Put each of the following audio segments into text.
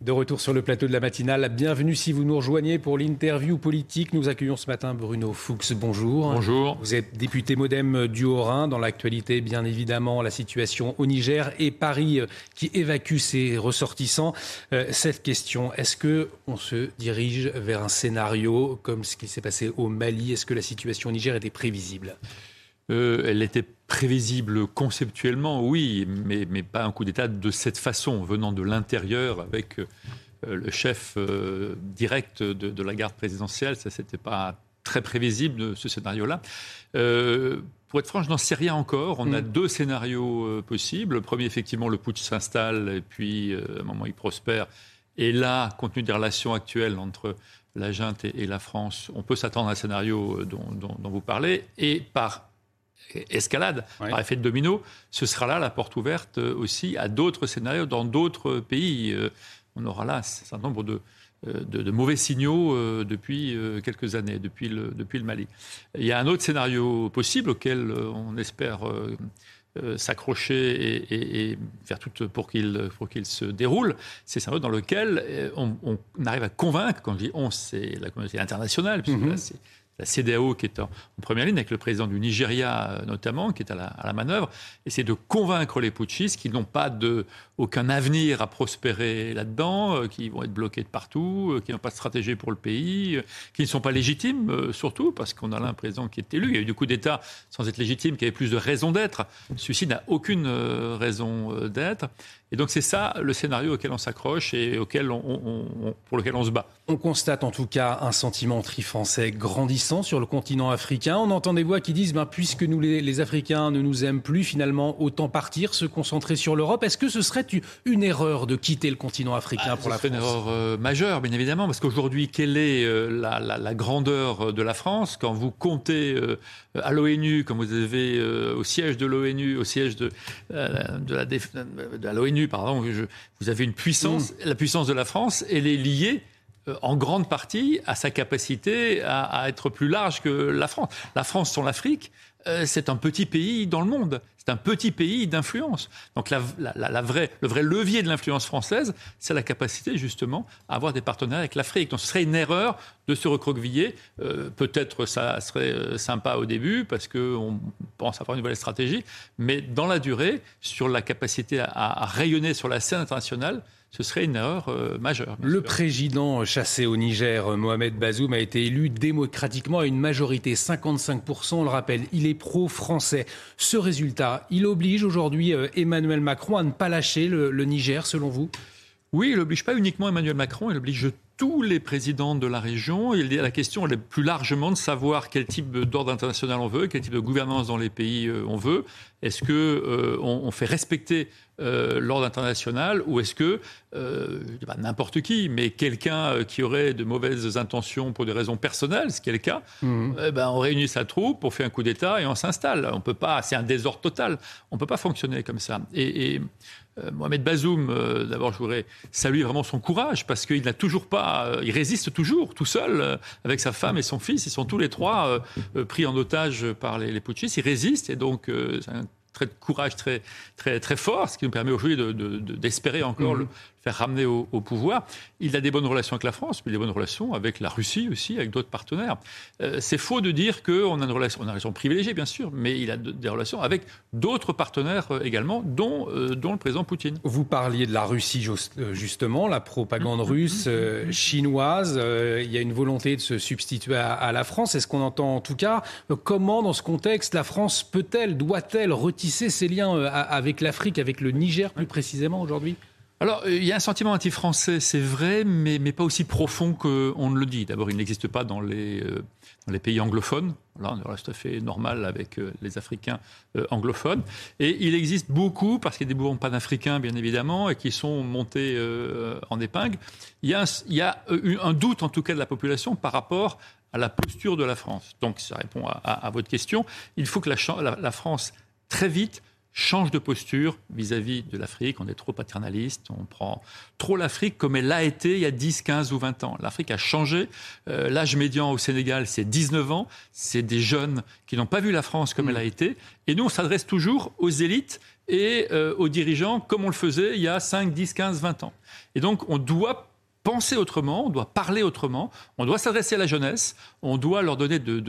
De retour sur le plateau de la matinale, bienvenue si vous nous rejoignez pour l'interview politique. Nous accueillons ce matin Bruno Fuchs. Bonjour. Bonjour. Vous êtes député modem du Haut-Rhin. Dans l'actualité, bien évidemment, la situation au Niger et Paris euh, qui évacue ses ressortissants. Euh, cette question, est-ce que on se dirige vers un scénario comme ce qui s'est passé au Mali? Est-ce que la situation au Niger était prévisible? Euh, elle était prévisible conceptuellement, oui, mais, mais pas un coup d'État de cette façon, venant de l'intérieur avec euh, le chef euh, direct de, de la garde présidentielle. Ça, c'était pas très prévisible, ce scénario-là. Pour être franc, je n'en sais rien encore. On a deux scénarios euh, possibles. Le premier, effectivement, le putsch s'installe et puis, euh, à un moment, il prospère. Et là, compte tenu des relations actuelles entre la junte et, et la France, on peut s'attendre à un scénario euh, dont, dont- dont vous parlez. Et par escalade, Ouais. par effet de domino, ce sera là la porte ouverte euh, aussi à d'autres scénarios dans d'autres pays. Euh, On aura là un certain nombre de, euh, de, de mauvais signaux depuis quelques années, depuis le, depuis le Mali. Il y a un autre scénario possible auquel on espère s'accrocher et, et- et faire tout pour qu'il pour qu'il se déroule. C'est un scénario dans lequel on, on arrive à convaincre, quand je dis on, c'est la communauté internationale, puisque là, c'est la CDAO qui est en, première ligne, avec le président du Nigeria euh, notamment, qui est à la, manœuvre, c'est de convaincre les putschistes qu'ils n'ont pas de, aucun avenir à prospérer là-dedans, euh, qui vont être bloqués de partout, euh, qui n'ont pas de stratégie pour le pays, qui ne sont pas légitimes, surtout parce qu'on a là un président qui est élu. Il y a eu du coup d'État sans être légitime, qui avait plus de raison d'être. Celui-ci n'a aucune raison d'être. Et donc c'est ça le scénario auquel on s'accroche et auquel on- on- on- pour lequel on se bat. On constate en tout cas un sentiment anti-français grandissant sur le continent africain. On entend des voix qui disent ben, puisque nous, les, les Africains, ne nous aiment plus, finalement, autant partir, se concentrer sur l'Europe. Est-ce que ce serait une erreur de quitter le continent africain pour Ce la France? une erreur euh, majeure, bien évidemment, parce qu'aujourd'hui, quelle est euh, la, la- la grandeur euh, de la France? Quand vous comptez euh, à l'ONU, quand vous avez au siège de l'ONU, au siège de, de la, pardon, je- vous avez une puissance, la puissance de la France, elle est liée euh, en grande partie à sa capacité à, à être plus large que la France. La France sans l'Afrique, euh, c'est un petit pays dans le monde. C'est un petit pays d'influence. Donc la, vraie, le vrai levier de l'influence française, c'est la capacité justement à avoir des partenaires avec l'Afrique. Donc ce serait une erreur de se recroqueviller. Euh, Peut-être ça serait euh, sympa au début parce qu'on pense avoir une nouvelle stratégie, mais dans la durée, sur la capacité à rayonner sur la scène internationale, ce serait une erreur euh, majeure. Le sûr. président chassé au Niger, Mohamed Bazoum, a été élu démocratiquement à une majorité 55%, on le rappelle. Il est pro-français. Ce résultat, il oblige aujourd'hui euh, Emmanuel Macron à ne pas lâcher le, le Niger, selon vous? Oui, il n'oblige pas uniquement Emmanuel Macron, il oblige tous les présidents de la région. A la question elle est plus largement de savoir quel type d'ordre international on veut, quel type de gouvernance dans les pays euh, on veut. Est-ce que euh, on, on fait respecter euh, l'ordre international ou est-ce que euh, pas n'importe qui, mais quelqu'un qui aurait de mauvaises intentions pour des raisons personnelles, ce qui est le cas, eh ben, on réunit sa troupe, on fait un coup d'État et on s'installe. On peut pas, c'est un désordre total. On peut pas fonctionner comme ça. Et, et Mohamed Bazoum, euh, d'abord, je voudrais saluer vraiment son courage parce qu'il n'a toujours pas, euh, il résiste toujours tout seul euh, avec sa femme et son fils. Ils sont tous les trois euh, euh, pris en otage par les, les putschistes. Ils résistent et donc euh, c'est un trait de courage très, très, très fort, ce qui nous permet aujourd'hui de- de- de- d'espérer encore le faire ramener au, au pouvoir. Il a des bonnes relations avec la France, mais des bonnes relations avec la Russie aussi, avec d'autres partenaires. Euh, c'est faux de dire qu'on a une relation, on a une relation privilégiée, bien sûr, mais il a de- des relations avec d'autres partenaires euh, également, dont, euh, dont le président Poutine. Vous parliez de la Russie just- justement, la propagande russe, euh, chinoise. euh, il y a une volonté de se substituer à, à la France. Est-ce qu'on entend en tout cas euh, comment, dans ce contexte, la France peut-elle, doit-elle retisser ses liens euh, avec l'Afrique, avec le Niger plus précisément aujourd'hui? Alors, il y a un sentiment anti-français, c'est vrai, mais, mais, pas aussi profond qu'on ne le dit. D'abord, il n'existe pas dans les, euh, pays anglophones. Là, on reste tout à fait normal avec euh, les Africains euh, anglophones. Et il existe beaucoup, parce qu'il y a des mouvements panafricains, bien évidemment, et qui sont montés en épingle. Il y, a un, un doute, en tout cas, de la population par rapport à la posture de la France. Donc, ça répond à, votre question. Il faut que la France, très vite, change de posture vis-à-vis de l'Afrique. On est trop paternaliste, on prend trop l'Afrique comme elle l'a été il y a 10, 15 ou 20 ans. L'Afrique a changé. Euh, l'âge médian au Sénégal, c'est 19 ans. C'est des jeunes qui n'ont pas vu la France comme elle a été. Et nous, on s'adresse toujours aux élites et euh, aux dirigeants comme on le faisait il y a 5, 10, 15, 20 ans. Et donc, on doit penser autrement, on doit parler autrement, on doit s'adresser à la jeunesse, on doit leur donner de,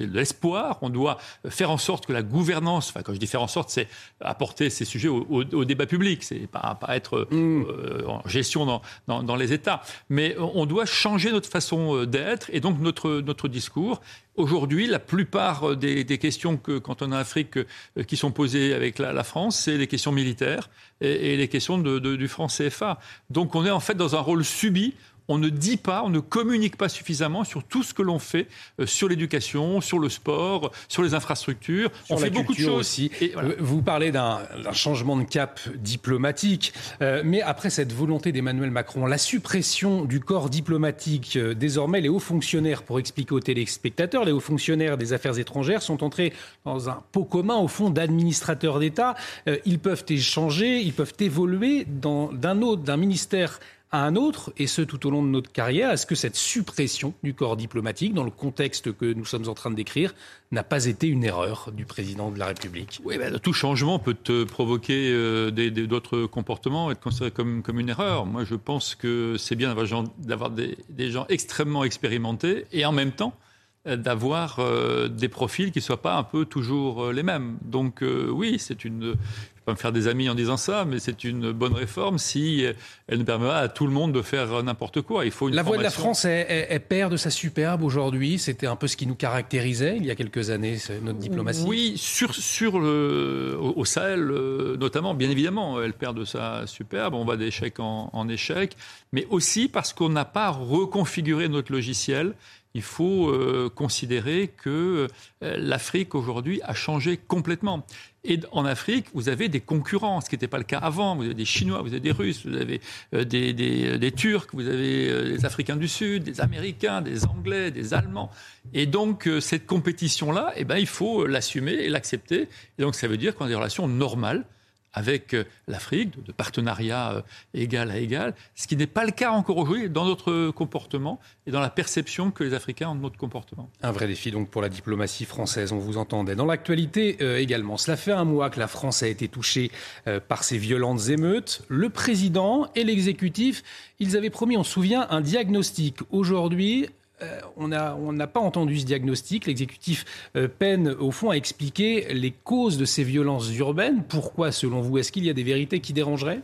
l'espoir, on doit faire en sorte que la gouvernance, enfin quand je dis faire en sorte, c'est apporter ces sujets au, débat public, c'est pas, pas être mmh. euh, en gestion dans, les États, mais on doit changer notre façon euh, d'être et donc notre, notre discours. Aujourd'hui, la plupart euh, des, questions que, quand on en Afrique, qui sont posées avec la, France, c'est les questions militaires et, les questions du franc CFA. Donc on est en fait dans un rôle subi on ne dit pas, on ne communique pas suffisamment sur tout ce que l'on fait euh, sur l'éducation, sur le sport, sur les infrastructures. on fait beaucoup de choses. Aussi. Vous parlez d'un changement de cap diplomatique, euh, mais après cette volonté d'Emmanuel Macron, la suppression du corps diplomatique, euh, désormais les hauts fonctionnaires, pour expliquer aux téléspectateurs, les hauts fonctionnaires des affaires étrangères sont entrés dans un pot commun au fond d'administrateurs d'État. ils peuvent échanger, ils peuvent évoluer d'un autre, d'un ministère à un autre, et ce tout au long de notre carrière Est-ce que cette suppression du corps diplomatique, dans le contexte que nous sommes en train de décrire, n'a pas été une erreur du président de la République? Oui, ben, tout changement peut provoquer euh, d'autres comportements, être considéré comme, une erreur. Moi, je pense que c'est bien d'avoir des, des gens extrêmement expérimentés et en même temps euh, d'avoir euh, des profils qui ne soient pas un peu toujours les mêmes. Donc oui, c'est une, pas me faire des amis en disant ça, mais c'est une bonne réforme si elle ne permet pas à tout le monde de faire n'importe quoi. Il faut une la voix de la France est, perd de sa superbe aujourd'hui. C'était un peu ce qui nous caractérisait il y a quelques années, notre diplomatie. Oui, sur, sur le, au, Sahel euh, notamment, bien évidemment, elle perd de sa superbe. On va d'échec en, en échec, mais aussi parce qu'on n'a pas reconfiguré notre logiciel il faut euh, considérer que euh, l'Afrique aujourd'hui a changé complètement. Et en Afrique, vous avez des concurrents, ce qui n'était pas le cas avant. Vous avez des Chinois, vous avez des Russes, vous avez euh, des, Turcs, vous avez des Africains du Sud, des Américains, des Anglais, des Allemands. Et donc, cette compétition-là, eh ben, il faut l'assumer et l'accepter. Et donc, ça veut dire qu'on a des relations normales avec euh, l'Afrique, de, partenariat euh, égal à égal, ce qui n'est pas le cas encore aujourd'hui dans notre comportement et dans la perception que les Africains ont de notre comportement. Un vrai défi donc pour la diplomatie française, on vous entendait. Dans l'actualité euh, également, cela fait un mois que la France a été touchée par ces violentes émeutes. Le président et l'exécutif, ils avaient promis, on se souvient, un diagnostic. Aujourd'hui, euh, on n'a pas entendu ce diagnostic. L'exécutif euh, peine, au fond, à expliquer les causes de ces violences urbaines. Pourquoi, selon vous Est-ce qu'il y a des vérités qui dérangeraient?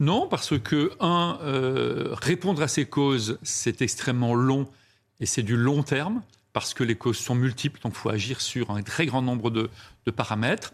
Non, parce que, un, euh, répondre à ces causes, c'est extrêmement long et c'est du long terme parce que les causes sont multiples, donc il faut agir sur un très grand nombre de, paramètres.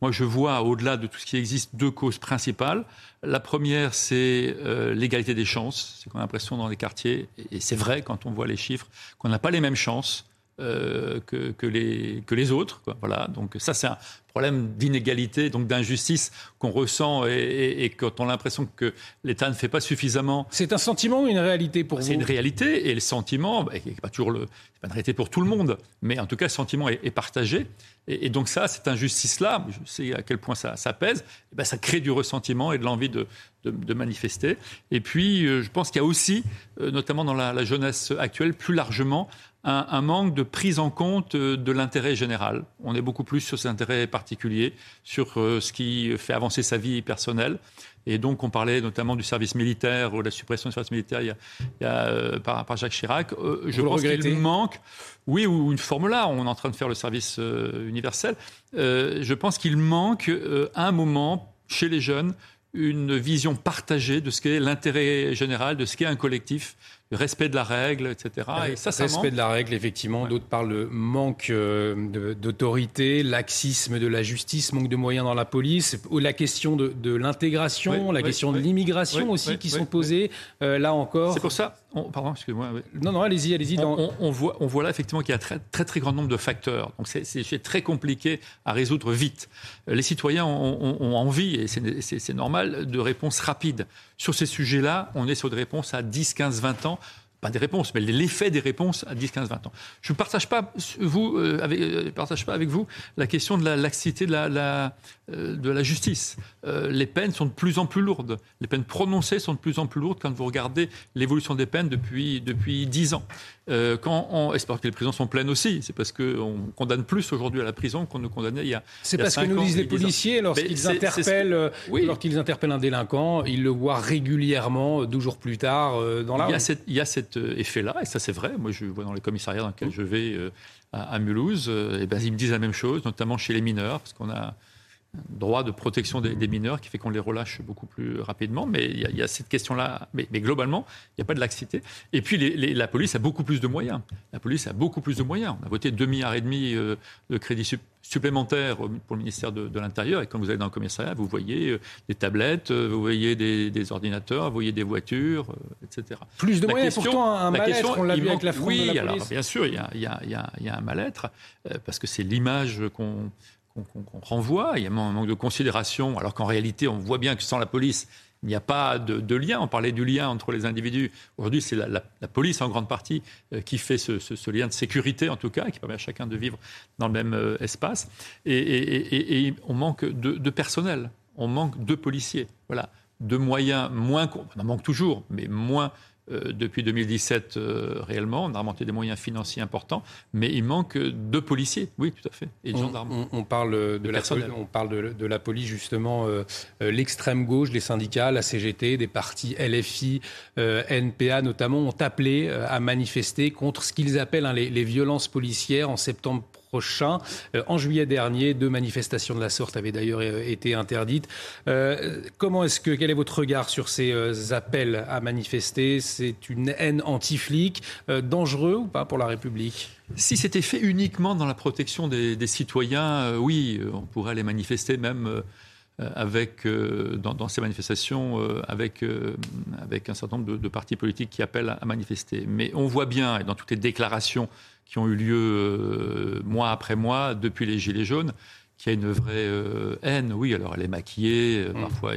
Moi, je vois, au-delà de tout ce qui existe, deux causes principales. La première, c'est euh, l'égalité des chances. C'est qu'on a l'impression dans les quartiers, et c'est vrai quand on voit les chiffres, qu'on n'a pas les mêmes chances euh, que, les, autres. Voilà. Donc ça, c'est un problème d'inégalité, donc d'injustice qu'on ressent et, quand on a l'impression que l'État ne fait pas suffisamment. C'est un sentiment ou une réalité pour vous C'est une réalité et le sentiment, bah, n'est pas toujours le, c'est pas une réalité pour tout le monde, mais en tout cas, le sentiment est, partagé. Et, donc ça, cette injustice-là, je sais à quel point ça, ça pèse, et ben ça crée du ressentiment et de l'envie de, de, manifester. Et puis, euh, je pense qu'il y a aussi, euh, notamment dans la, la jeunesse actuelle, plus largement, un, manque de prise en compte euh, de l'intérêt général. On est beaucoup plus sur ses intérêts particuliers, sur euh, ce qui fait avancer sa vie personnelle. Et donc, on parlait notamment du service militaire ou de la suppression du service militaire il y a, euh, par, Jacques Chirac. je pense qu'il manque, oui, ou une forme là, on est en train de faire le service universel. je pense qu'il manque à un moment chez les jeunes une vision partagée de ce qu'est l'intérêt général, de ce qu'est un collectif, respect de la règle, etc. Et ça, ça respect de la règle, effectivement. D'autres parlent de manque euh, d'autorité, laxisme de la justice, manque de moyens dans la police, la question de, l'intégration, la question de l'immigration aussi qui sont posées. Euh, là encore. C'est pour ça. pardon, excusez-moi. Non, non, allez-y, allez-y. On, voit, on voit là effectivement qu'il y a très, très, très grand nombre de facteurs. Donc c'est très compliqué à résoudre vite. Les citoyens ont, ont envie, et c'est normal, de réponses rapides. Sur ces sujets-là, on est sur des réponses à 10, 15, 20 ans pas des réponses, mais l'effet des réponses à 10, 15, 20 ans. Je ne partage pas, vous, euh, avec, euh, partage pas avec vous la question de la laxité de la, la euh, de la justice. les peines sont de plus en plus lourdes. Les peines prononcées sont de plus en plus lourdes quand vous regardez l'évolution des peines depuis, depuis 10 ans. quand on, et c'est parce que les prisons sont pleines aussi. C'est parce qu'on condamne plus aujourd'hui à la prison qu'on nous condamnait il y a. C'est parce que nous disent les policiers lorsqu'ils interpellent, lorsqu'ils interpellent un délinquant, ils le voient régulièrement, 12 jours plus tard, dans la il il y a cette euh, effet-là, et ça c'est vrai. Moi, je vois dans les commissariats dans lesquels je vais euh, à, Mulhouse, euh, et ben, ils me disent la même chose, notamment chez les mineurs, parce qu'on a droit de protection des, mineurs qui fait qu'on les relâche beaucoup plus rapidement. Mais il y, a cette question-là. Mais, globalement, il n'y a pas de laxité. Et puis, la police a beaucoup plus de moyens. La police a beaucoup plus de moyens. On a voté 2,5 milliards et demi de crédits supplémentaires pour le ministère de, l'Intérieur. Et quand vous allez dans le commissariat, vous voyez euh, des tablettes, euh, vous voyez des, ordinateurs, vous voyez des voitures, etc. Plus de moyens, pourtant un mal-être, on l'a vu avec la oui, de la police. alors bien sûr, il y a, il y a un mal-être, parce que c'est l'image qu'on qu'on renvoie, il y a un manque de considération, alors qu'en réalité, on voit bien que sans la police, il n'y a pas de, lien. On parlait du lien entre les individus. Aujourd'hui, c'est la, police en grande partie euh, qui fait ce, lien de sécurité, en tout cas, qui permet à chacun de vivre dans le même euh, espace. Et, on manque de, personnel, on manque de policiers. Voilà, de moyens moins. On en manque toujours, mais moins euh, depuis 2017 euh, réellement. On a remonté des moyens financiers importants, mais il manque de policiers, oui, tout à fait, et de gendarmes. On, parle, de la, on parle de, la police, justement, euh, l'extrême gauche, les syndicats, la CGT, des partis LFI, NPA notamment, ont appelé à manifester contre ce qu'ils appellent hein, les, les violences policières en septembre Euh, en juillet dernier, deux manifestations de la sorte avaient d'ailleurs euh, été interdites. Euh, comment est-ce que quel est votre regard sur ces appels à manifester? C'est une haine anti-flic, dangereux ou pas pour la République? Si c'était fait uniquement dans la protection des, citoyens, oui, on pourrait les manifester même. Avec, dans, ces manifestations avec, avec un certain nombre de, de, partis politiques qui appellent à manifester. Mais on voit bien, et dans toutes les déclarations qui ont eu lieu euh, mois après mois depuis les Gilets jaunes, qu'il y a une vraie euh, haine. Oui, alors elle est maquillée, euh, mm. parfois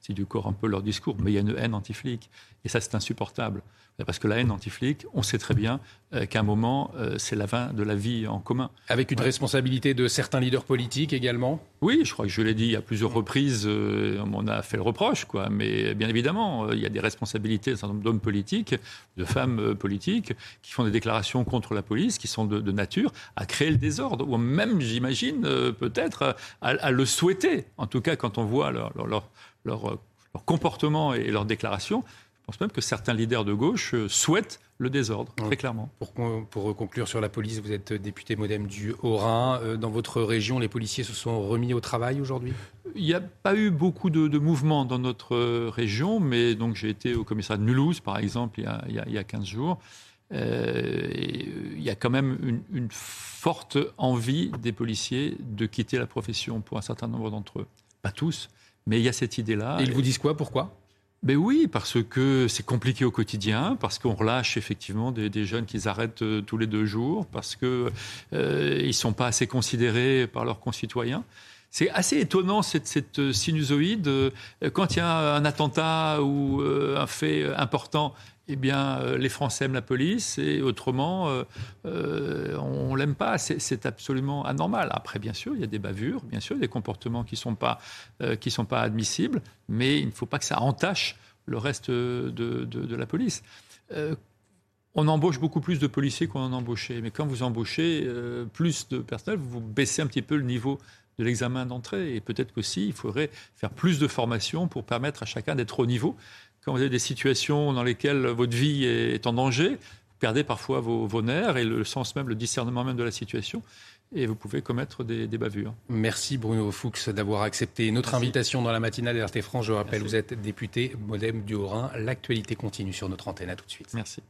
c'est du corps un peu leur discours, mais il y a une haine anti-flic. Et ça, c'est insupportable. Parce que la haine anti-flic, on sait très bien euh, qu'à un moment, euh, c'est la fin de la vie en commun. Avec une responsabilité de certains leaders politiques également Oui, je crois que je l'ai dit à plusieurs reprises, euh, on a fait le reproche, quoi. mais bien évidemment, il y a des responsabilités d'un certain nombre d'hommes politiques, de femmes politiques, qui font des déclarations contre la police, qui sont de, nature à créer le désordre, ou même, j'imagine, peut-être à, le souhaiter. En tout cas, quand on voit leur, leur, leur comportement et leurs déclarations, pense même que certains leaders de gauche euh, souhaitent le désordre, très clairement. Pour, pour, conclure sur la police, vous êtes député modem du Haut-Rhin. Euh, dans votre région, les policiers se sont remis au travail aujourd'hui? Il n'y a pas eu beaucoup de, mouvements dans notre euh, région, mais donc j'ai été au commissariat de Mulhouse, par exemple, il y a, il y a, 15 jours. il y a quand même une, une, forte envie des policiers de quitter la profession pour un certain nombre d'entre eux. Pas tous, mais il y a cette idée-là. Et ils vous disent quoi? Pourquoi? Ben oui, parce que c'est compliqué au quotidien, parce qu'on relâche effectivement des, jeunes qui arrêtent euh, tous les deux jours, parce qu'ils euh, ne sont pas assez considérés par leurs concitoyens. C'est assez étonnant cette, cette sinusoïde. Euh, quand il y a un attentat ou un fait important, eh bien, euh, les Français aiment la police et autrement, euh, euh, on l'aime pas. C'est absolument anormal. Après, bien sûr, il y a des bavures, bien sûr, des comportements qui sont, pas, sont pas admissibles, mais il ne faut pas que ça entache le reste de, de, la police. on embauche beaucoup plus de policiers qu'on en embauchait, mais quand vous embauchez plus de personnel, vous baissez un petit peu le niveau de l'examen d'entrée. Et peut-être qu'aussi, il faudrait faire plus de formation pour permettre à chacun d'être au niveau quand vous avez des situations dans lesquelles votre vie est en danger, vous perdez parfois vos, nerfs et le sens même, le discernement même de la situation. et vous pouvez commettre des, bavures. Merci Bruno Fuchs d'avoir accepté notre invitation dans la matinale d'RT France. Je rappelle, vous êtes député modem du Haut-Rhin. L'actualité continue sur notre antenne. À tout de suite. Merci.